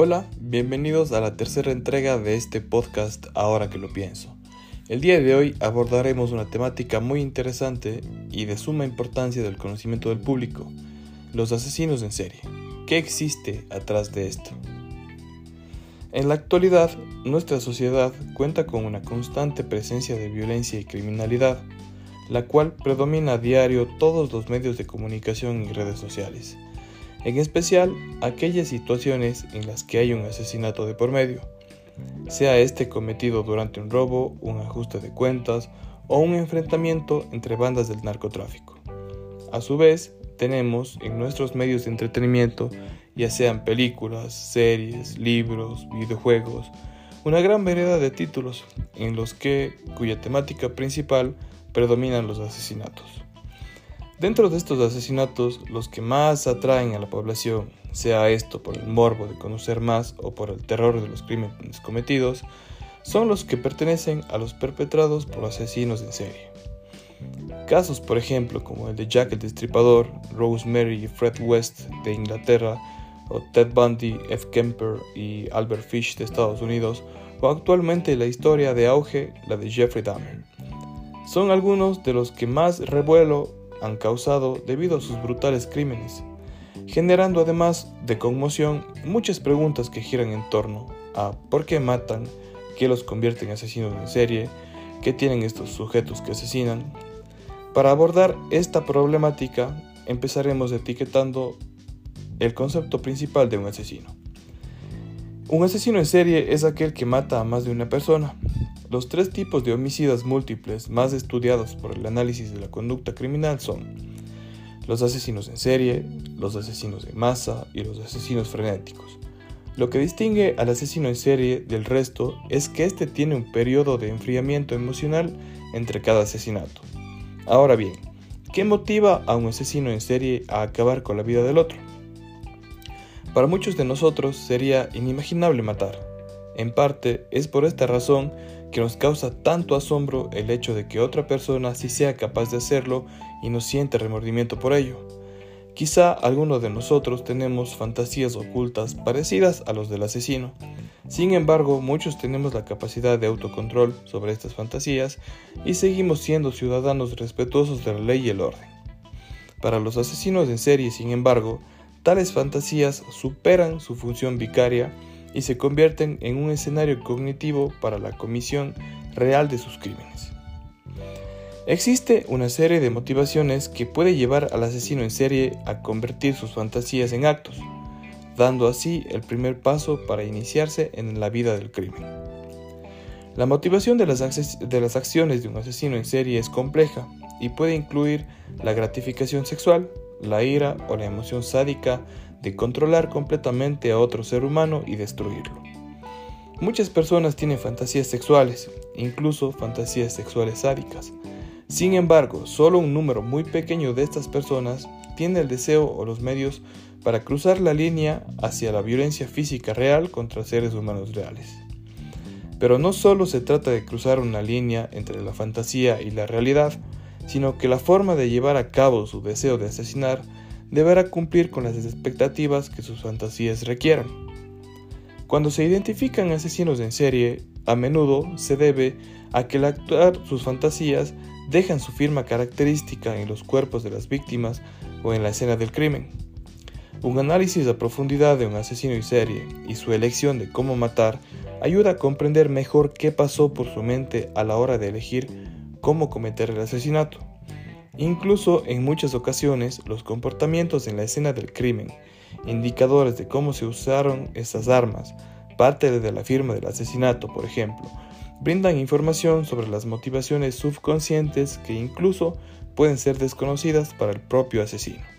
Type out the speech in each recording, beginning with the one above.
Hola, bienvenidos a la tercera entrega de este podcast Ahora que lo pienso. El día de hoy abordaremos una temática muy interesante y de suma importancia del conocimiento del público, los asesinos en serie. ¿Qué existe atrás de esto? En la actualidad, nuestra sociedad cuenta con una constante presencia de violencia y criminalidad, la cual predomina a diario todos los medios de comunicación y redes sociales en especial aquellas situaciones en las que hay un asesinato de por medio, sea este cometido durante un robo, un ajuste de cuentas o un enfrentamiento entre bandas del narcotráfico. A su vez, tenemos en nuestros medios de entretenimiento, ya sean películas, series, libros, videojuegos, una gran variedad de títulos en los que cuya temática principal predominan los asesinatos. Dentro de estos asesinatos, los que más atraen a la población, sea esto por el morbo de conocer más o por el terror de los crímenes cometidos, son los que pertenecen a los perpetrados por asesinos en serie. Casos, por ejemplo, como el de Jack el Destripador, Rosemary y Fred West de Inglaterra, o Ted Bundy, F. Kemper y Albert Fish de Estados Unidos, o actualmente la historia de auge, la de Jeffrey Dahmer. Son algunos de los que más revuelo han causado debido a sus brutales crímenes, generando además de conmoción muchas preguntas que giran en torno a por qué matan, qué los convierte en asesinos en serie, qué tienen estos sujetos que asesinan. Para abordar esta problemática empezaremos etiquetando el concepto principal de un asesino. Un asesino en serie es aquel que mata a más de una persona, los tres tipos de homicidas múltiples más estudiados por el análisis de la conducta criminal son los asesinos en serie, los asesinos en masa y los asesinos frenéticos. Lo que distingue al asesino en serie del resto es que éste tiene un periodo de enfriamiento emocional entre cada asesinato. Ahora bien, ¿qué motiva a un asesino en serie a acabar con la vida del otro? Para muchos de nosotros sería inimaginable matar. En parte es por esta razón que nos causa tanto asombro el hecho de que otra persona sí sea capaz de hacerlo y no siente remordimiento por ello. Quizá algunos de nosotros tenemos fantasías ocultas parecidas a los del asesino. Sin embargo, muchos tenemos la capacidad de autocontrol sobre estas fantasías y seguimos siendo ciudadanos respetuosos de la ley y el orden. Para los asesinos en serie, sin embargo, tales fantasías superan su función vicaria y se convierten en un escenario cognitivo para la comisión real de sus crímenes. Existe una serie de motivaciones que puede llevar al asesino en serie a convertir sus fantasías en actos, dando así el primer paso para iniciarse en la vida del crimen. La motivación de las, de las acciones de un asesino en serie es compleja y puede incluir la gratificación sexual, la ira o la emoción sádica de controlar completamente a otro ser humano y destruirlo. Muchas personas tienen fantasías sexuales, incluso fantasías sexuales sádicas. Sin embargo, solo un número muy pequeño de estas personas tiene el deseo o los medios para cruzar la línea hacia la violencia física real contra seres humanos reales. Pero no solo se trata de cruzar una línea entre la fantasía y la realidad, sino que la forma de llevar a cabo su deseo de asesinar deberá cumplir con las expectativas que sus fantasías requieran. Cuando se identifican asesinos en serie, a menudo se debe a que al actuar sus fantasías dejan su firma característica en los cuerpos de las víctimas o en la escena del crimen. Un análisis a profundidad de un asesino en serie y su elección de cómo matar ayuda a comprender mejor qué pasó por su mente a la hora de elegir cómo cometer el asesinato. Incluso en muchas ocasiones los comportamientos en la escena del crimen, indicadores de cómo se usaron estas armas, parte de la firma del asesinato, por ejemplo, brindan información sobre las motivaciones subconscientes que incluso pueden ser desconocidas para el propio asesino.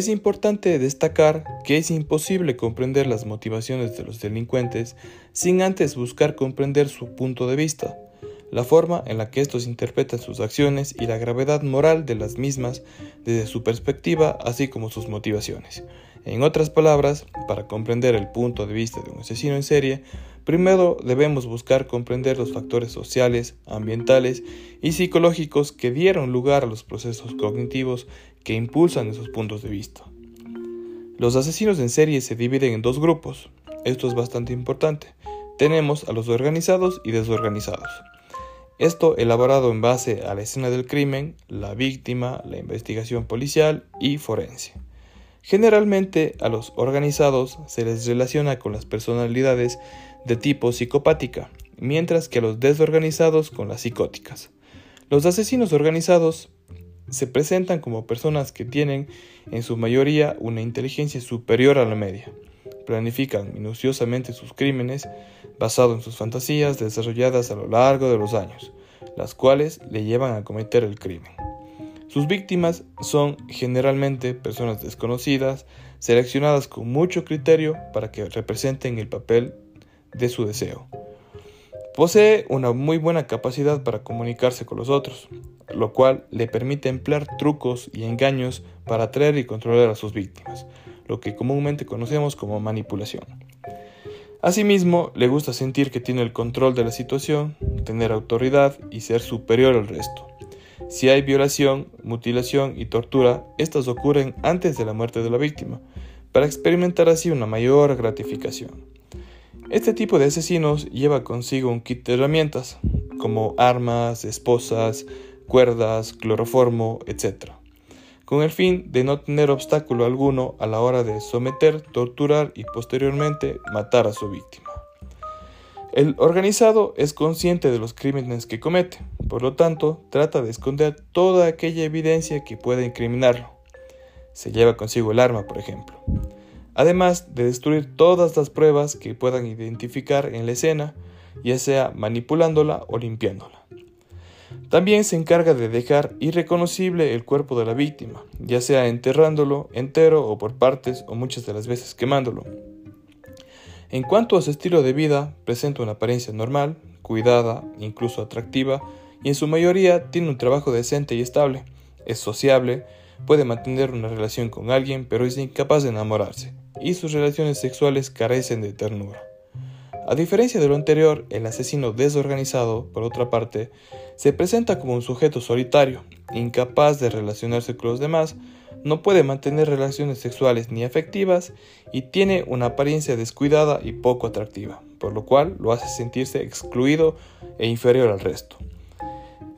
Es importante destacar que es imposible comprender las motivaciones de los delincuentes sin antes buscar comprender su punto de vista, la forma en la que estos interpretan sus acciones y la gravedad moral de las mismas desde su perspectiva, así como sus motivaciones. En otras palabras, para comprender el punto de vista de un asesino en serie, primero debemos buscar comprender los factores sociales, ambientales y psicológicos que dieron lugar a los procesos cognitivos que impulsan esos puntos de vista. Los asesinos en serie se dividen en dos grupos. Esto es bastante importante. Tenemos a los organizados y desorganizados. Esto elaborado en base a la escena del crimen, la víctima, la investigación policial y forense. Generalmente a los organizados se les relaciona con las personalidades de tipo psicopática, mientras que a los desorganizados con las psicóticas. Los asesinos organizados se presentan como personas que tienen en su mayoría una inteligencia superior a la media. Planifican minuciosamente sus crímenes basado en sus fantasías desarrolladas a lo largo de los años, las cuales le llevan a cometer el crimen. Sus víctimas son generalmente personas desconocidas, seleccionadas con mucho criterio para que representen el papel de su deseo. Posee una muy buena capacidad para comunicarse con los otros, lo cual le permite emplear trucos y engaños para atraer y controlar a sus víctimas, lo que comúnmente conocemos como manipulación. Asimismo, le gusta sentir que tiene el control de la situación, tener autoridad y ser superior al resto. Si hay violación, mutilación y tortura, estas ocurren antes de la muerte de la víctima, para experimentar así una mayor gratificación. Este tipo de asesinos lleva consigo un kit de herramientas, como armas, esposas, cuerdas, cloroformo, etc., con el fin de no tener obstáculo alguno a la hora de someter, torturar y posteriormente matar a su víctima. El organizado es consciente de los crímenes que comete, por lo tanto trata de esconder toda aquella evidencia que pueda incriminarlo. Se lleva consigo el arma, por ejemplo además de destruir todas las pruebas que puedan identificar en la escena, ya sea manipulándola o limpiándola. También se encarga de dejar irreconocible el cuerpo de la víctima, ya sea enterrándolo entero o por partes o muchas de las veces quemándolo. En cuanto a su estilo de vida, presenta una apariencia normal, cuidada, incluso atractiva, y en su mayoría tiene un trabajo decente y estable, es sociable, puede mantener una relación con alguien, pero es incapaz de enamorarse, y sus relaciones sexuales carecen de ternura. A diferencia de lo anterior, el asesino desorganizado, por otra parte, se presenta como un sujeto solitario, incapaz de relacionarse con los demás, no puede mantener relaciones sexuales ni afectivas y tiene una apariencia descuidada y poco atractiva, por lo cual lo hace sentirse excluido e inferior al resto.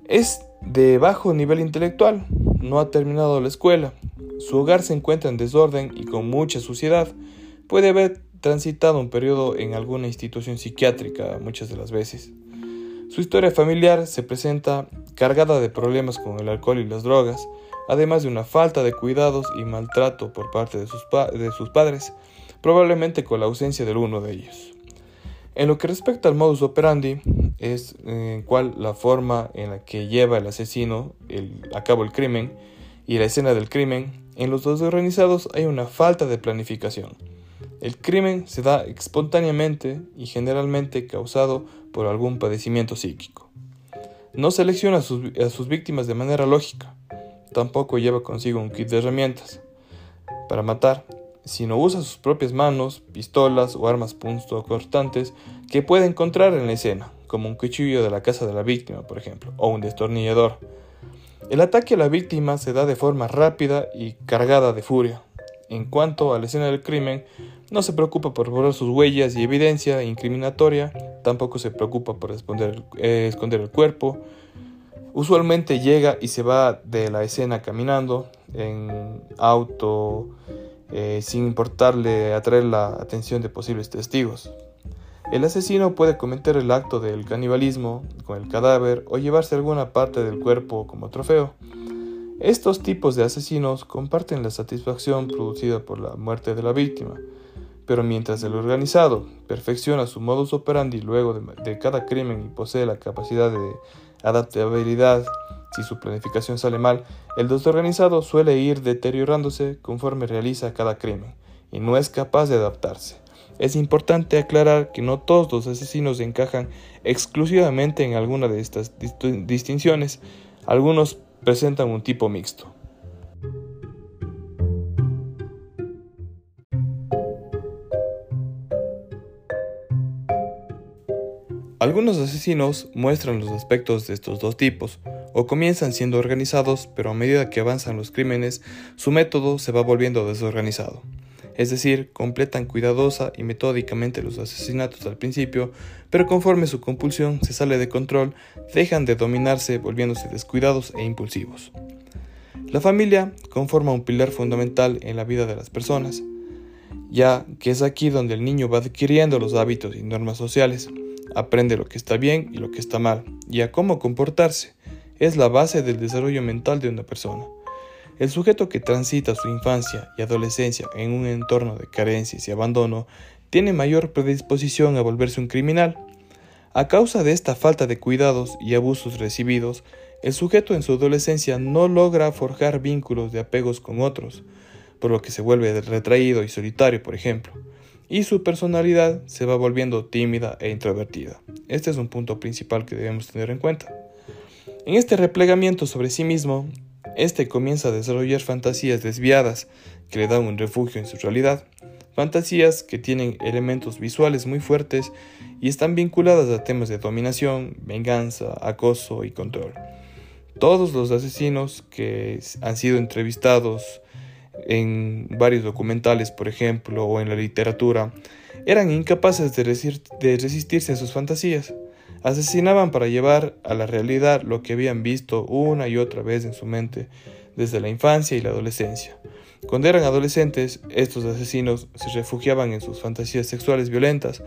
Es de bajo nivel intelectual, no ha terminado la escuela, su hogar se encuentra en desorden y con mucha suciedad. Puede haber transitado un periodo en alguna institución psiquiátrica muchas de las veces. Su historia familiar se presenta cargada de problemas con el alcohol y las drogas, además de una falta de cuidados y maltrato por parte de sus, de sus padres, probablemente con la ausencia del uno de ellos. En lo que respecta al modus operandi, es en eh, cual la forma en la que lleva el asesino a cabo el crimen y la escena del crimen, en los dos organizados hay una falta de planificación. El crimen se da espontáneamente y generalmente causado por algún padecimiento psíquico. No selecciona a sus víctimas de manera lógica. Tampoco lleva consigo un kit de herramientas para matar, sino usa sus propias manos, pistolas o armas cortantes que puede encontrar en la escena, como un cuchillo de la casa de la víctima, por ejemplo, o un destornillador. El ataque a la víctima se da de forma rápida y cargada de furia. En cuanto a la escena del crimen, no se preocupa por borrar sus huellas y evidencia incriminatoria, tampoco se preocupa por eh, esconder el cuerpo. Usualmente llega y se va de la escena caminando, en auto, eh, sin importarle atraer la atención de posibles testigos. El asesino puede cometer el acto del canibalismo con el cadáver o llevarse alguna parte del cuerpo como trofeo. Estos tipos de asesinos comparten la satisfacción producida por la muerte de la víctima, pero mientras el organizado perfecciona su modus operandi luego de, cada crimen y posee la capacidad de adaptabilidad si su planificación sale mal, el desorganizado suele ir deteriorándose conforme realiza cada crimen y no es capaz de adaptarse. Es importante aclarar que no todos los asesinos encajan exclusivamente en alguna de estas distinciones. Algunos presentan un tipo mixto. Algunos asesinos muestran los aspectos de estos dos tipos, o comienzan siendo organizados, pero a medida que avanzan los crímenes, su método se va volviendo desorganizado. Es decir, completan cuidadosa y metódicamente los asesinatos al principio, pero conforme su compulsión se sale de control, dejan de dominarse volviéndose descuidados e impulsivos. La familia conforma un pilar fundamental en la vida de las personas, ya que es aquí donde el niño va adquiriendo los hábitos y normas sociales, aprende lo que está bien y lo que está mal, y a cómo comportarse. Es la base del desarrollo mental de una persona. El sujeto que transita su infancia y adolescencia en un entorno de carencias y abandono tiene mayor predisposición a volverse un criminal. A causa de esta falta de cuidados y abusos recibidos, el sujeto en su adolescencia no logra forjar vínculos de apegos con otros, por lo que se vuelve retraído y solitario, por ejemplo, y su personalidad se va volviendo tímida e introvertida. Este es un punto principal que debemos tener en cuenta. En este replegamiento sobre sí mismo, este comienza a desarrollar fantasías desviadas que le dan un refugio en su realidad, fantasías que tienen elementos visuales muy fuertes y están vinculadas a temas de dominación, venganza, acoso y control. Todos los asesinos que han sido entrevistados en varios documentales, por ejemplo, o en la literatura, eran incapaces de, resistirse a sus fantasías. Asesinaban para llevar a la realidad lo que habían visto una y otra vez en su mente desde la infancia y la adolescencia. Cuando eran adolescentes, estos asesinos se refugiaban en sus fantasías sexuales violentas,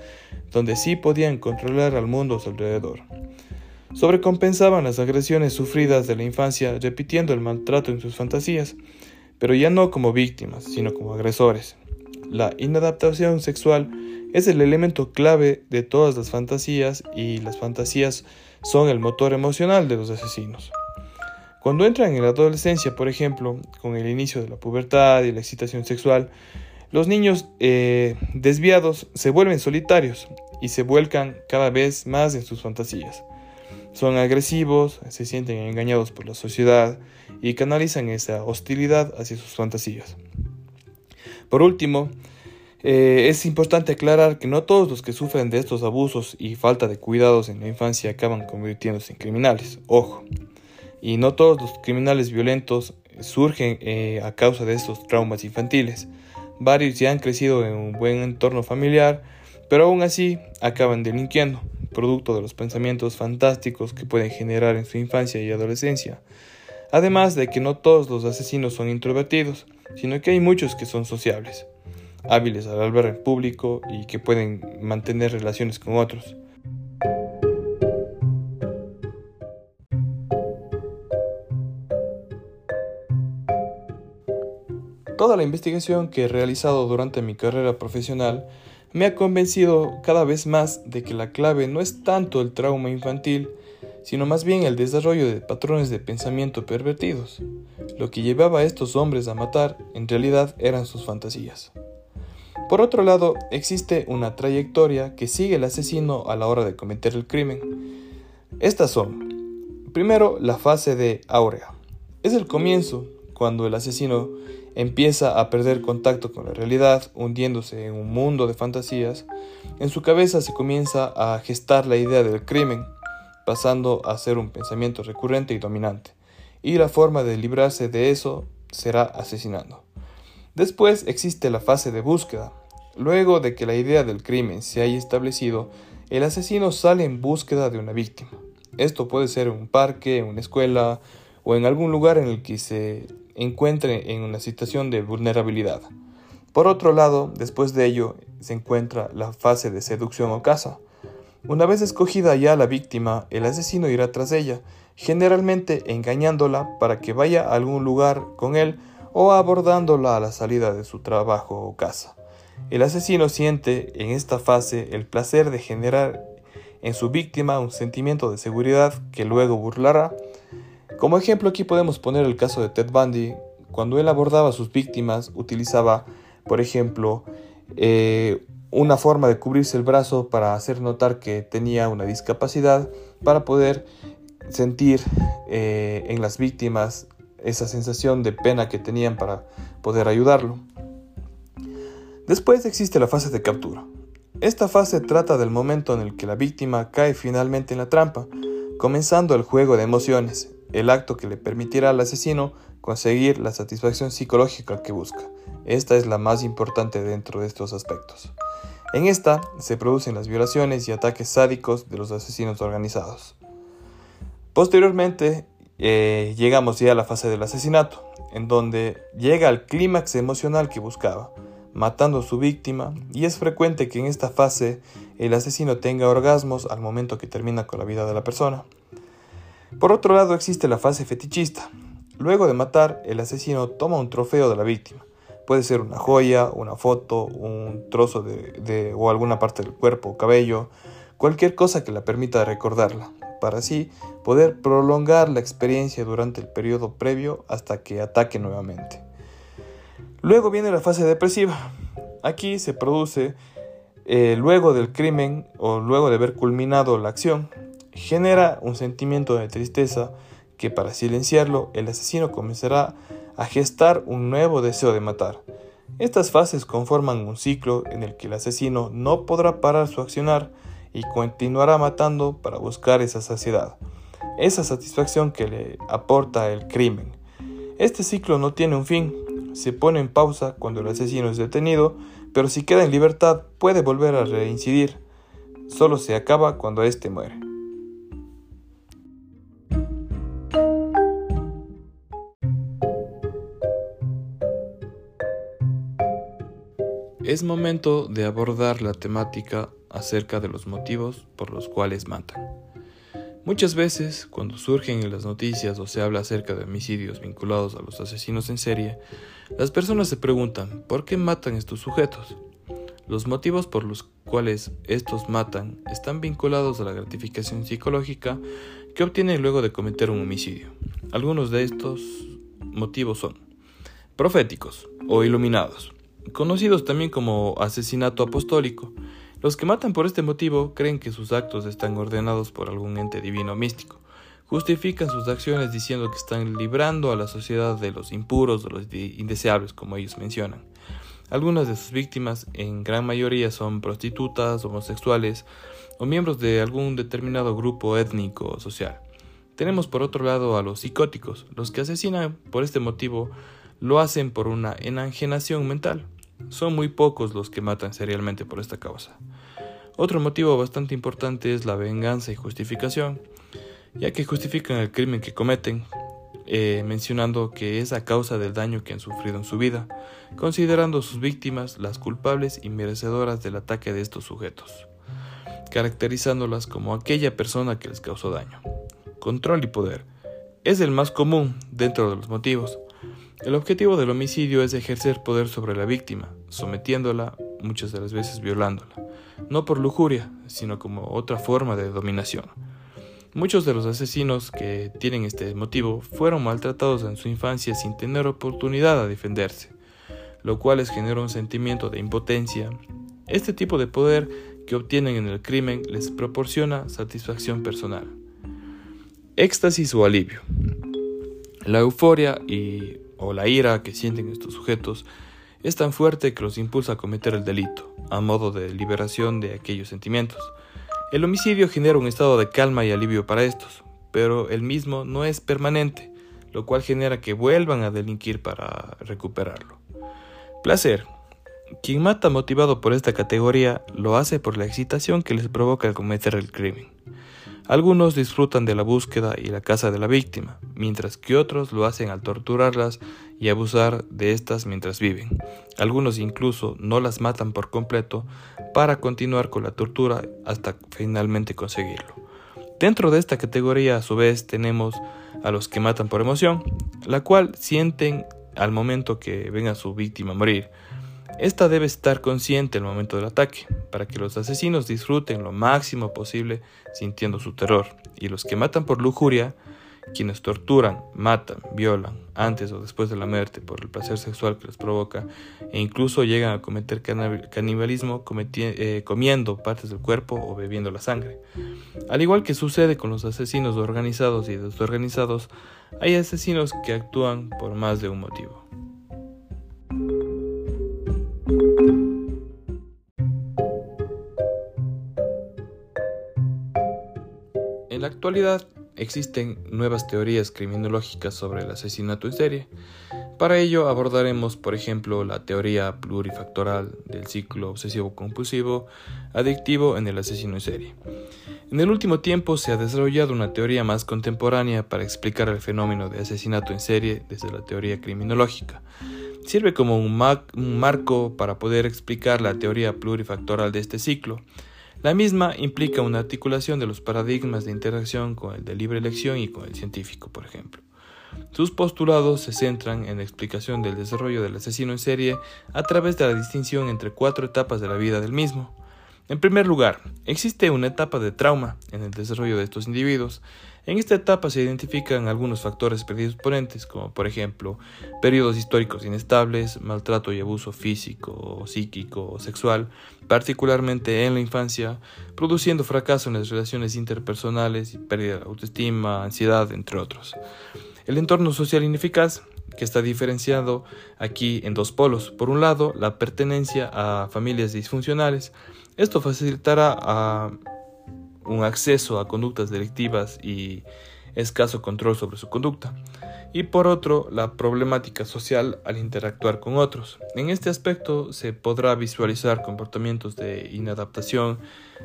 donde sí podían controlar al mundo a su alrededor. Sobrecompensaban las agresiones sufridas de la infancia repitiendo el maltrato en sus fantasías, pero ya no como víctimas, sino como agresores. La inadaptación sexual es el elemento clave de todas las fantasías y las fantasías son el motor emocional de los asesinos. Cuando entran en la adolescencia, por ejemplo, con el inicio de la pubertad y la excitación sexual, los niños eh, desviados se vuelven solitarios y se vuelcan cada vez más en sus fantasías. Son agresivos, se sienten engañados por la sociedad y canalizan esa hostilidad hacia sus fantasías. Por último, eh, es importante aclarar que no todos los que sufren de estos abusos y falta de cuidados en la infancia acaban convirtiéndose en criminales, ojo. Y no todos los criminales violentos surgen eh, a causa de estos traumas infantiles. Varios ya han crecido en un buen entorno familiar, pero aún así acaban delinquiendo producto de los pensamientos fantásticos que pueden generar en su infancia y adolescencia. Además de que no todos los asesinos son introvertidos, sino que hay muchos que son sociables, hábiles al hablar en público y que pueden mantener relaciones con otros. Toda la investigación que he realizado durante mi carrera profesional me ha convencido cada vez más de que la clave no es tanto el trauma infantil, sino más bien el desarrollo de patrones de pensamiento pervertidos. Lo que llevaba a estos hombres a matar en realidad eran sus fantasías. Por otro lado, existe una trayectoria que sigue el asesino a la hora de cometer el crimen. Estas son, primero, la fase de áurea. Es el comienzo, cuando el asesino empieza a perder contacto con la realidad, hundiéndose en un mundo de fantasías, en su cabeza se comienza a gestar la idea del crimen, pasando a ser un pensamiento recurrente y dominante, y la forma de librarse de eso será asesinando. Después existe la fase de búsqueda. Luego de que la idea del crimen se haya establecido, el asesino sale en búsqueda de una víctima. Esto puede ser un parque, una escuela o en algún lugar en el que se encuentre en una situación de vulnerabilidad. Por otro lado, después de ello se encuentra la fase de seducción o caza. Una vez escogida ya la víctima, el asesino irá tras ella, generalmente engañándola para que vaya a algún lugar con él o abordándola a la salida de su trabajo o casa. El asesino siente en esta fase el placer de generar en su víctima un sentimiento de seguridad que luego burlará como ejemplo aquí podemos poner el caso de Ted Bundy. Cuando él abordaba a sus víctimas utilizaba, por ejemplo, eh, una forma de cubrirse el brazo para hacer notar que tenía una discapacidad, para poder sentir eh, en las víctimas esa sensación de pena que tenían para poder ayudarlo. Después existe la fase de captura. Esta fase trata del momento en el que la víctima cae finalmente en la trampa, comenzando el juego de emociones, el acto que le permitirá al asesino conseguir la satisfacción psicológica que busca. Esta es la más importante dentro de estos aspectos. En esta se producen las violaciones y ataques sádicos de los asesinos organizados. Posteriormente, eh, llegamos ya a la fase del asesinato, en donde llega al clímax emocional que buscaba, matando a su víctima, y es frecuente que en esta fase el asesino tenga orgasmos al momento que termina con la vida de la persona. Por otro lado existe la fase fetichista. Luego de matar, el asesino toma un trofeo de la víctima. Puede ser una joya, una foto, un trozo de, o alguna parte del cuerpo o cabello, cualquier cosa que la permita recordarla, para así poder prolongar la experiencia durante el periodo previo hasta que ataque nuevamente. Luego viene la fase depresiva. Aquí se produce eh, luego del crimen o luego de haber culminado la acción, genera un sentimiento de tristeza que para silenciarlo el asesino comenzará a gestar un nuevo deseo de matar. Estas fases conforman un ciclo en el que el asesino no podrá parar su accionar y continuará matando para buscar esa saciedad, esa satisfacción que le aporta el crimen. Este ciclo no tiene un fin, se pone en pausa cuando el asesino es detenido, pero si queda en libertad puede volver a reincidir. Solo se acaba cuando éste muere. Es momento de abordar la temática acerca de los motivos por los cuales matan. Muchas veces, cuando surgen en las noticias o se habla acerca de homicidios vinculados a los asesinos en serie, las personas se preguntan ¿por qué matan estos sujetos? Los motivos por los cuales estos matan están vinculados a la gratificación psicológica que obtienen luego de cometer un homicidio. Algunos de estos motivos son proféticos o iluminados conocidos también como asesinato apostólico. Los que matan por este motivo creen que sus actos están ordenados por algún ente divino místico. Justifican sus acciones diciendo que están librando a la sociedad de los impuros, de los indeseables, como ellos mencionan. Algunas de sus víctimas, en gran mayoría, son prostitutas, homosexuales o miembros de algún determinado grupo étnico o social. Tenemos por otro lado a los psicóticos, los que asesinan por este motivo lo hacen por una enajenación mental. Son muy pocos los que matan serialmente por esta causa. Otro motivo bastante importante es la venganza y justificación, ya que justifican el crimen que cometen, eh, mencionando que es a causa del daño que han sufrido en su vida, considerando sus víctimas las culpables y merecedoras del ataque de estos sujetos, caracterizándolas como aquella persona que les causó daño. Control y poder es el más común dentro de los motivos, el objetivo del homicidio es ejercer poder sobre la víctima, sometiéndola, muchas de las veces violándola, no por lujuria, sino como otra forma de dominación. Muchos de los asesinos que tienen este motivo fueron maltratados en su infancia sin tener oportunidad a defenderse, lo cual les genera un sentimiento de impotencia. Este tipo de poder que obtienen en el crimen les proporciona satisfacción personal. Éxtasis o alivio. La euforia y o la ira que sienten estos sujetos es tan fuerte que los impulsa a cometer el delito, a modo de liberación de aquellos sentimientos. El homicidio genera un estado de calma y alivio para estos, pero el mismo no es permanente, lo cual genera que vuelvan a delinquir para recuperarlo. Placer. Quien mata motivado por esta categoría lo hace por la excitación que les provoca al cometer el crimen. Algunos disfrutan de la búsqueda y la caza de la víctima, mientras que otros lo hacen al torturarlas y abusar de estas mientras viven. Algunos incluso no las matan por completo para continuar con la tortura hasta finalmente conseguirlo. Dentro de esta categoría a su vez tenemos a los que matan por emoción, la cual sienten al momento que ven a su víctima morir, esta debe estar consciente al momento del ataque, para que los asesinos disfruten lo máximo posible sintiendo su terror, y los que matan por lujuria, quienes torturan, matan, violan, antes o después de la muerte por el placer sexual que les provoca, e incluso llegan a cometer canibalismo eh, comiendo partes del cuerpo o bebiendo la sangre. Al igual que sucede con los asesinos organizados y desorganizados, hay asesinos que actúan por más de un motivo. En la actualidad existen nuevas teorías criminológicas sobre el asesinato en serie. Para ello abordaremos, por ejemplo, la teoría plurifactoral del ciclo obsesivo-compulsivo adictivo en el asesino en serie. En el último tiempo se ha desarrollado una teoría más contemporánea para explicar el fenómeno de asesinato en serie desde la teoría criminológica. Sirve como un, marco para poder explicar la teoría plurifactoral de este ciclo la misma implica una articulación de los paradigmas de interacción con el de libre elección y con el científico, por ejemplo. Sus postulados se centran en la explicación del desarrollo del asesino en serie a través de la distinción entre cuatro etapas de la vida del mismo. En primer lugar, existe una etapa de trauma en el desarrollo de estos individuos. En esta etapa se identifican algunos factores predisponentes, como por ejemplo periodos históricos inestables, maltrato y abuso físico, psíquico o sexual, particularmente en la infancia, produciendo fracaso en las relaciones interpersonales y pérdida de autoestima, ansiedad, entre otros. El entorno social ineficaz que está diferenciado aquí en dos polos. Por un lado, la pertenencia a familias disfuncionales. Esto facilitará un acceso a conductas delictivas y escaso control sobre su conducta. Y por otro, la problemática social al interactuar con otros. En este aspecto se podrá visualizar comportamientos de inadaptación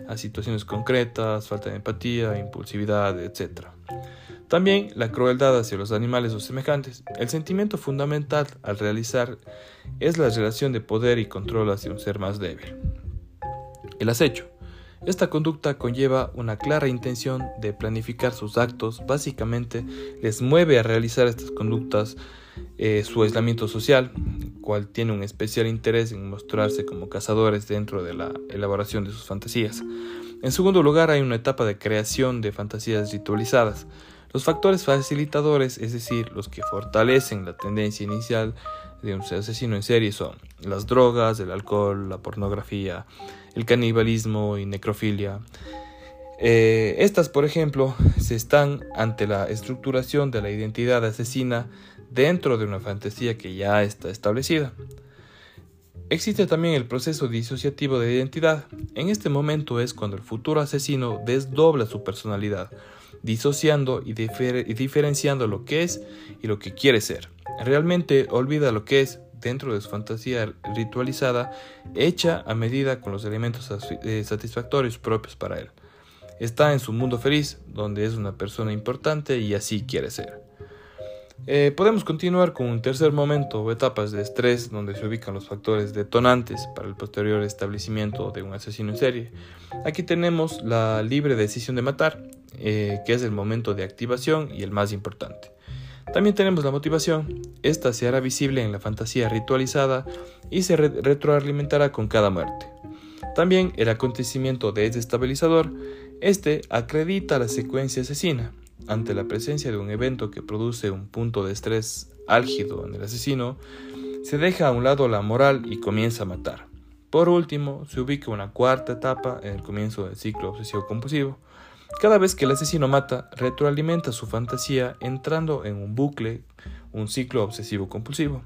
a situaciones concretas, falta de empatía, impulsividad, etc. También la crueldad hacia los animales o semejantes. El sentimiento fundamental al realizar es la relación de poder y control hacia un ser más débil. El acecho. Esta conducta conlleva una clara intención de planificar sus actos, básicamente les mueve a realizar estas conductas eh, su aislamiento social, cual tiene un especial interés en mostrarse como cazadores dentro de la elaboración de sus fantasías. En segundo lugar, hay una etapa de creación de fantasías ritualizadas. Los factores facilitadores, es decir, los que fortalecen la tendencia inicial de un asesino en serie son las drogas, el alcohol, la pornografía, el canibalismo y necrofilia. Eh, estas, por ejemplo, se están ante la estructuración de la identidad asesina dentro de una fantasía que ya está establecida. Existe también el proceso disociativo de identidad. En este momento es cuando el futuro asesino desdobla su personalidad, disociando y, diferenciando lo que es y lo que quiere ser. Realmente olvida lo que es dentro de su fantasía ritualizada, hecha a medida con los elementos eh, satisfactorios propios para él. Está en su mundo feliz, donde es una persona importante y así quiere ser. Eh, podemos continuar con un tercer momento o etapas de estrés donde se ubican los factores detonantes para el posterior establecimiento de un asesino en serie. Aquí tenemos la libre decisión de matar, eh, que es el momento de activación y el más importante. También tenemos la motivación. Esta se hará visible en la fantasía ritualizada y se retroalimentará con cada muerte. También el acontecimiento desestabilizador. Este acredita la secuencia asesina. Ante la presencia de un evento que produce un punto de estrés álgido en el asesino, se deja a un lado la moral y comienza a matar. Por último, se ubica una cuarta etapa en el comienzo del ciclo obsesivo-compulsivo. Cada vez que el asesino mata, retroalimenta su fantasía entrando en un bucle, un ciclo obsesivo-compulsivo.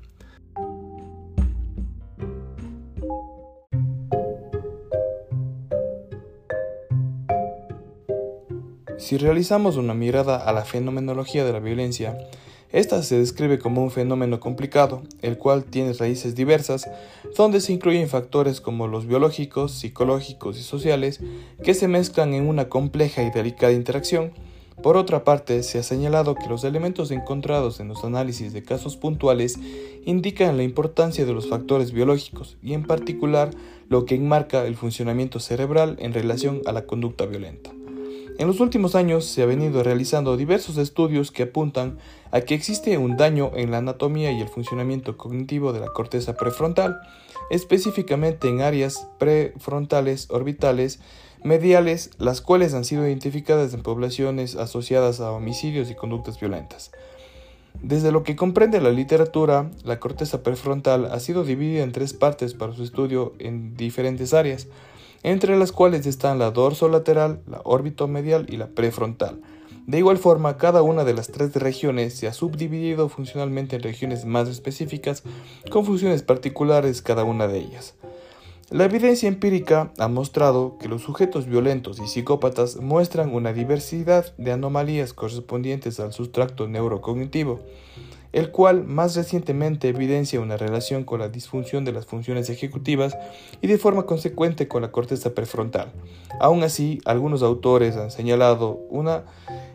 Si realizamos una mirada a la fenomenología de la violencia, esta se describe como un fenómeno complicado, el cual tiene raíces diversas, donde se incluyen factores como los biológicos, psicológicos y sociales, que se mezclan en una compleja y delicada interacción. Por otra parte, se ha señalado que los elementos encontrados en los análisis de casos puntuales indican la importancia de los factores biológicos y en particular lo que enmarca el funcionamiento cerebral en relación a la conducta violenta. En los últimos años se ha venido realizando diversos estudios que apuntan a que existe un daño en la anatomía y el funcionamiento cognitivo de la corteza prefrontal, específicamente en áreas prefrontales, orbitales, mediales, las cuales han sido identificadas en poblaciones asociadas a homicidios y conductas violentas. Desde lo que comprende la literatura, la corteza prefrontal ha sido dividida en tres partes para su estudio en diferentes áreas, entre las cuales están la dorsolateral, la medial y la prefrontal. De igual forma, cada una de las tres regiones se ha subdividido funcionalmente en regiones más específicas, con funciones particulares cada una de ellas. La evidencia empírica ha mostrado que los sujetos violentos y psicópatas muestran una diversidad de anomalías correspondientes al sustracto neurocognitivo, el cual más recientemente evidencia una relación con la disfunción de las funciones ejecutivas y de forma consecuente con la corteza prefrontal. Aún así, algunos autores han señalado una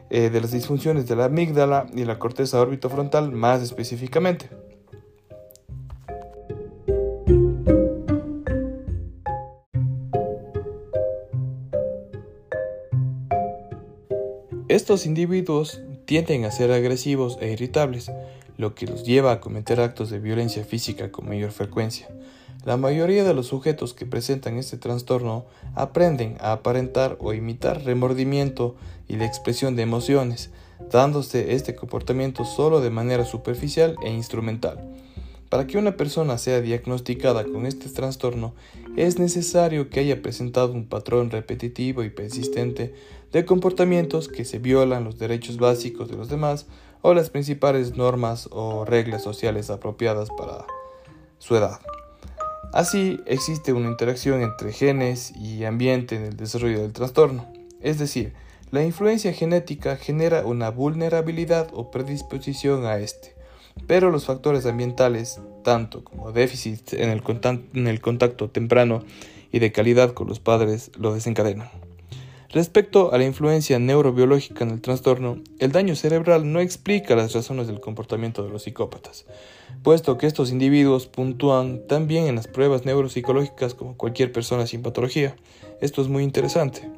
eh, de las disfunciones de la amígdala y la corteza orbitofrontal más específicamente. Estos individuos tienden a ser agresivos e irritables, lo que los lleva a cometer actos de violencia física con mayor frecuencia. La mayoría de los sujetos que presentan este trastorno aprenden a aparentar o imitar remordimiento y la expresión de emociones, dándose este comportamiento solo de manera superficial e instrumental. Para que una persona sea diagnosticada con este trastorno, es necesario que haya presentado un patrón repetitivo y persistente de comportamientos que se violan los derechos básicos de los demás o las principales normas o reglas sociales apropiadas para su edad. Así, existe una interacción entre genes y ambiente en el desarrollo del trastorno, es decir, la influencia genética genera una vulnerabilidad o predisposición a este pero los factores ambientales, tanto como déficit en el, en el contacto temprano y de calidad con los padres, lo desencadenan. Respecto a la influencia neurobiológica en el trastorno, el daño cerebral no explica las razones del comportamiento de los psicópatas, puesto que estos individuos puntúan tan bien en las pruebas neuropsicológicas como cualquier persona sin patología. Esto es muy interesante.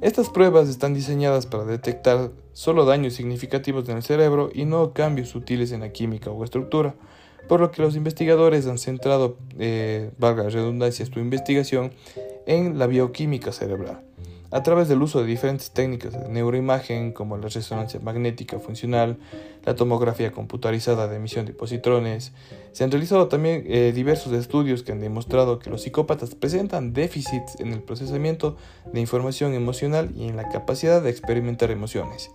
Estas pruebas están diseñadas para detectar solo daños significativos en el cerebro y no cambios sutiles en la química o estructura, por lo que los investigadores han centrado, eh, valga la redundancia, su investigación en la bioquímica cerebral a través del uso de diferentes técnicas de neuroimagen como la resonancia magnética funcional, la tomografía computarizada de emisión de positrones. Se han realizado también eh, diversos estudios que han demostrado que los psicópatas presentan déficits en el procesamiento de información emocional y en la capacidad de experimentar emociones.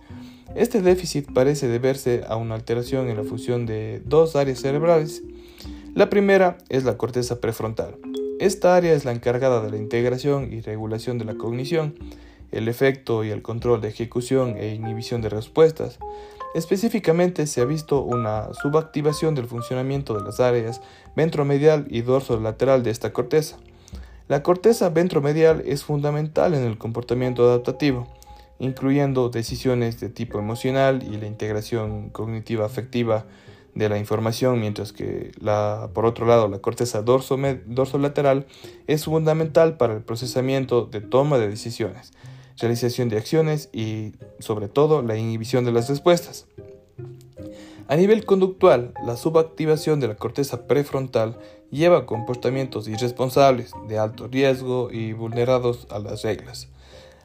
Este déficit parece deberse a una alteración en la función de dos áreas cerebrales. La primera es la corteza prefrontal, esta área es la encargada de la integración y regulación de la cognición, el efecto y el control de ejecución e inhibición de respuestas. Específicamente se ha visto una subactivación del funcionamiento de las áreas ventromedial y dorsolateral de esta corteza. La corteza ventromedial es fundamental en el comportamiento adaptativo, incluyendo decisiones de tipo emocional y la integración cognitiva afectiva de la información, mientras que la, por otro lado la corteza dorso, dorsolateral es fundamental para el procesamiento de toma de decisiones, realización de acciones y sobre todo la inhibición de las respuestas. A nivel conductual, la subactivación de la corteza prefrontal lleva a comportamientos irresponsables, de alto riesgo y vulnerados a las reglas.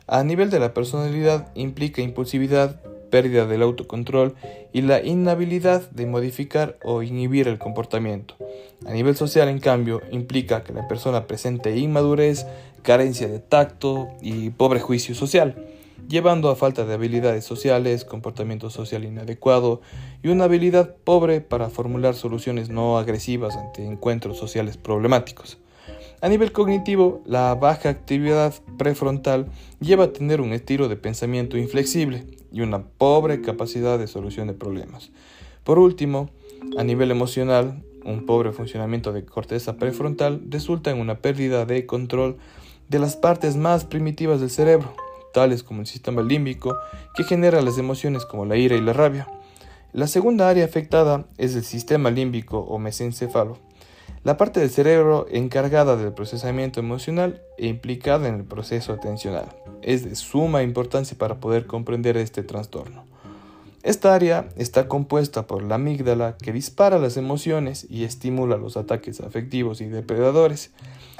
A nivel de la personalidad implica impulsividad, pérdida del autocontrol y la inhabilidad de modificar o inhibir el comportamiento. A nivel social, en cambio, implica que la persona presente inmadurez, carencia de tacto y pobre juicio social, llevando a falta de habilidades sociales, comportamiento social inadecuado y una habilidad pobre para formular soluciones no agresivas ante encuentros sociales problemáticos. A nivel cognitivo, la baja actividad prefrontal lleva a tener un estilo de pensamiento inflexible, y una pobre capacidad de solución de problemas. Por último, a nivel emocional, un pobre funcionamiento de corteza prefrontal resulta en una pérdida de control de las partes más primitivas del cerebro, tales como el sistema límbico, que genera las emociones como la ira y la rabia. La segunda área afectada es el sistema límbico o mesencéfalo, la parte del cerebro encargada del procesamiento emocional e implicada en el proceso atencional. Es de suma importancia para poder comprender este trastorno. Esta área está compuesta por la amígdala que dispara las emociones y estimula los ataques afectivos y depredadores.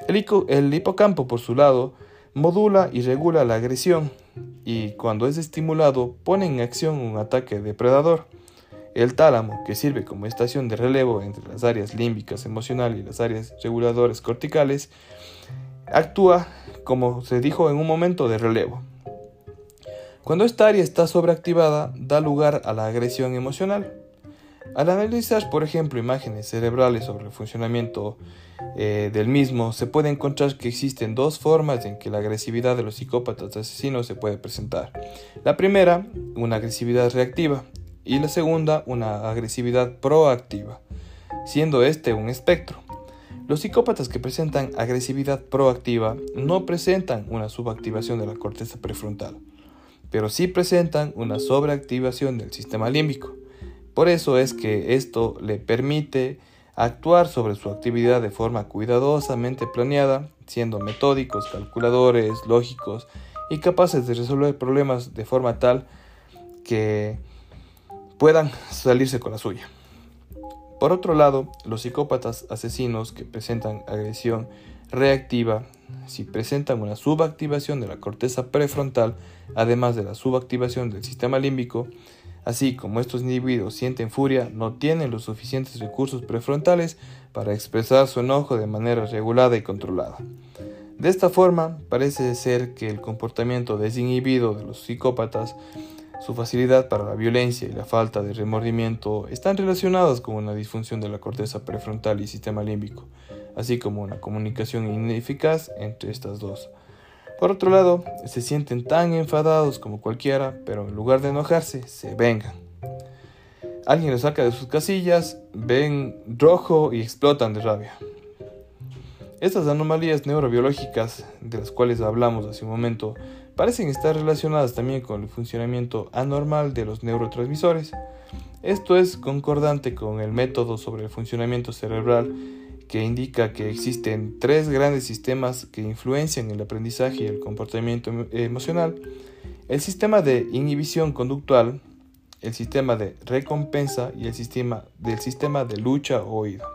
El, el hipocampo, por su lado, modula y regula la agresión y cuando es estimulado pone en acción un ataque depredador. El tálamo, que sirve como estación de relevo entre las áreas límbicas emocional y las áreas reguladoras corticales, actúa, como se dijo, en un momento de relevo. Cuando esta área está sobreactivada, da lugar a la agresión emocional. Al analizar, por ejemplo, imágenes cerebrales sobre el funcionamiento eh, del mismo, se puede encontrar que existen dos formas en que la agresividad de los psicópatas asesinos se puede presentar. La primera, una agresividad reactiva, y la segunda, una agresividad proactiva, siendo este un espectro. Los psicópatas que presentan agresividad proactiva no presentan una subactivación de la corteza prefrontal, pero sí presentan una sobreactivación del sistema límbico. Por eso es que esto le permite actuar sobre su actividad de forma cuidadosamente planeada, siendo metódicos, calculadores, lógicos y capaces de resolver problemas de forma tal que puedan salirse con la suya. Por otro lado, los psicópatas asesinos que presentan agresión reactiva, si presentan una subactivación de la corteza prefrontal, además de la subactivación del sistema límbico, Así como estos individuos sienten furia, no tienen los suficientes recursos prefrontales para expresar su enojo de manera regulada y controlada. De esta forma, parece ser que el comportamiento desinhibido de los psicópatas, su facilidad para la violencia y la falta de remordimiento están relacionadas con una disfunción de la corteza prefrontal y sistema límbico, así como una comunicación ineficaz entre estas dos. Por otro lado, se sienten tan enfadados como cualquiera, pero en lugar de enojarse, se vengan. Alguien los saca de sus casillas, ven rojo y explotan de rabia. Estas anomalías neurobiológicas de las cuales hablamos hace un momento parecen estar relacionadas también con el funcionamiento anormal de los neurotransmisores. Esto es concordante con el método sobre el funcionamiento cerebral que indica que existen tres grandes sistemas que influencian el aprendizaje y el comportamiento emocional. El sistema de inhibición conductual, el sistema de recompensa y el sistema del sistema de lucha oído.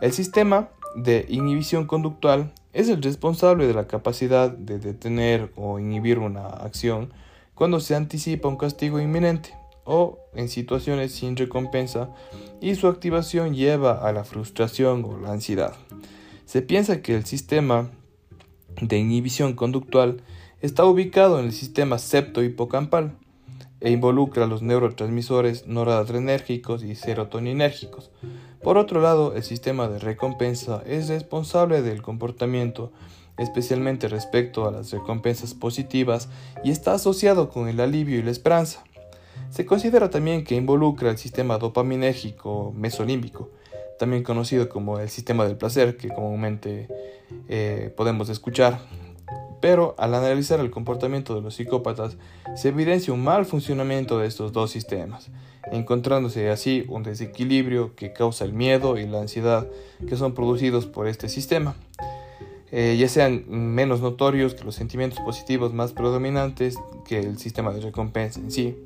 El sistema de inhibición conductual es el responsable de la capacidad de detener o inhibir una acción cuando se anticipa un castigo inminente o en situaciones sin recompensa y su activación lleva a la frustración o la ansiedad. Se piensa que el sistema de inhibición conductual está ubicado en el sistema septo-hipocampal e involucra los neurotransmisores noradrenérgicos y serotoninérgicos. Por otro lado, el sistema de recompensa es responsable del comportamiento, especialmente respecto a las recompensas positivas, y está asociado con el alivio y la esperanza. Se considera también que involucra el sistema dopaminérgico mesolímbico, también conocido como el sistema del placer, que comúnmente eh, podemos escuchar. Pero al analizar el comportamiento de los psicópatas, se evidencia un mal funcionamiento de estos dos sistemas, encontrándose así un desequilibrio que causa el miedo y la ansiedad que son producidos por este sistema. Eh, ya sean menos notorios que los sentimientos positivos más predominantes que el sistema de recompensa en sí.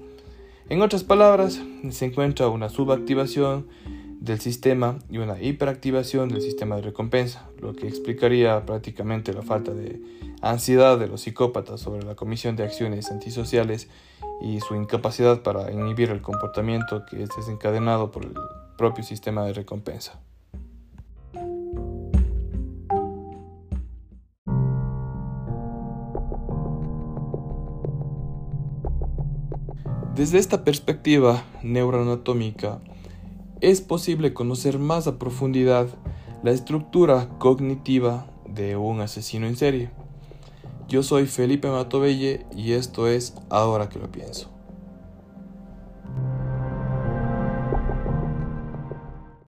En otras palabras, se encuentra una subactivación del sistema y una hiperactivación del sistema de recompensa, lo que explicaría prácticamente la falta de ansiedad de los psicópatas sobre la comisión de acciones antisociales y su incapacidad para inhibir el comportamiento que es desencadenado por el propio sistema de recompensa. Desde esta perspectiva neuroanatómica, es posible conocer más a profundidad la estructura cognitiva de un asesino en serie. Yo soy Felipe Matovelle y esto es Ahora que lo pienso.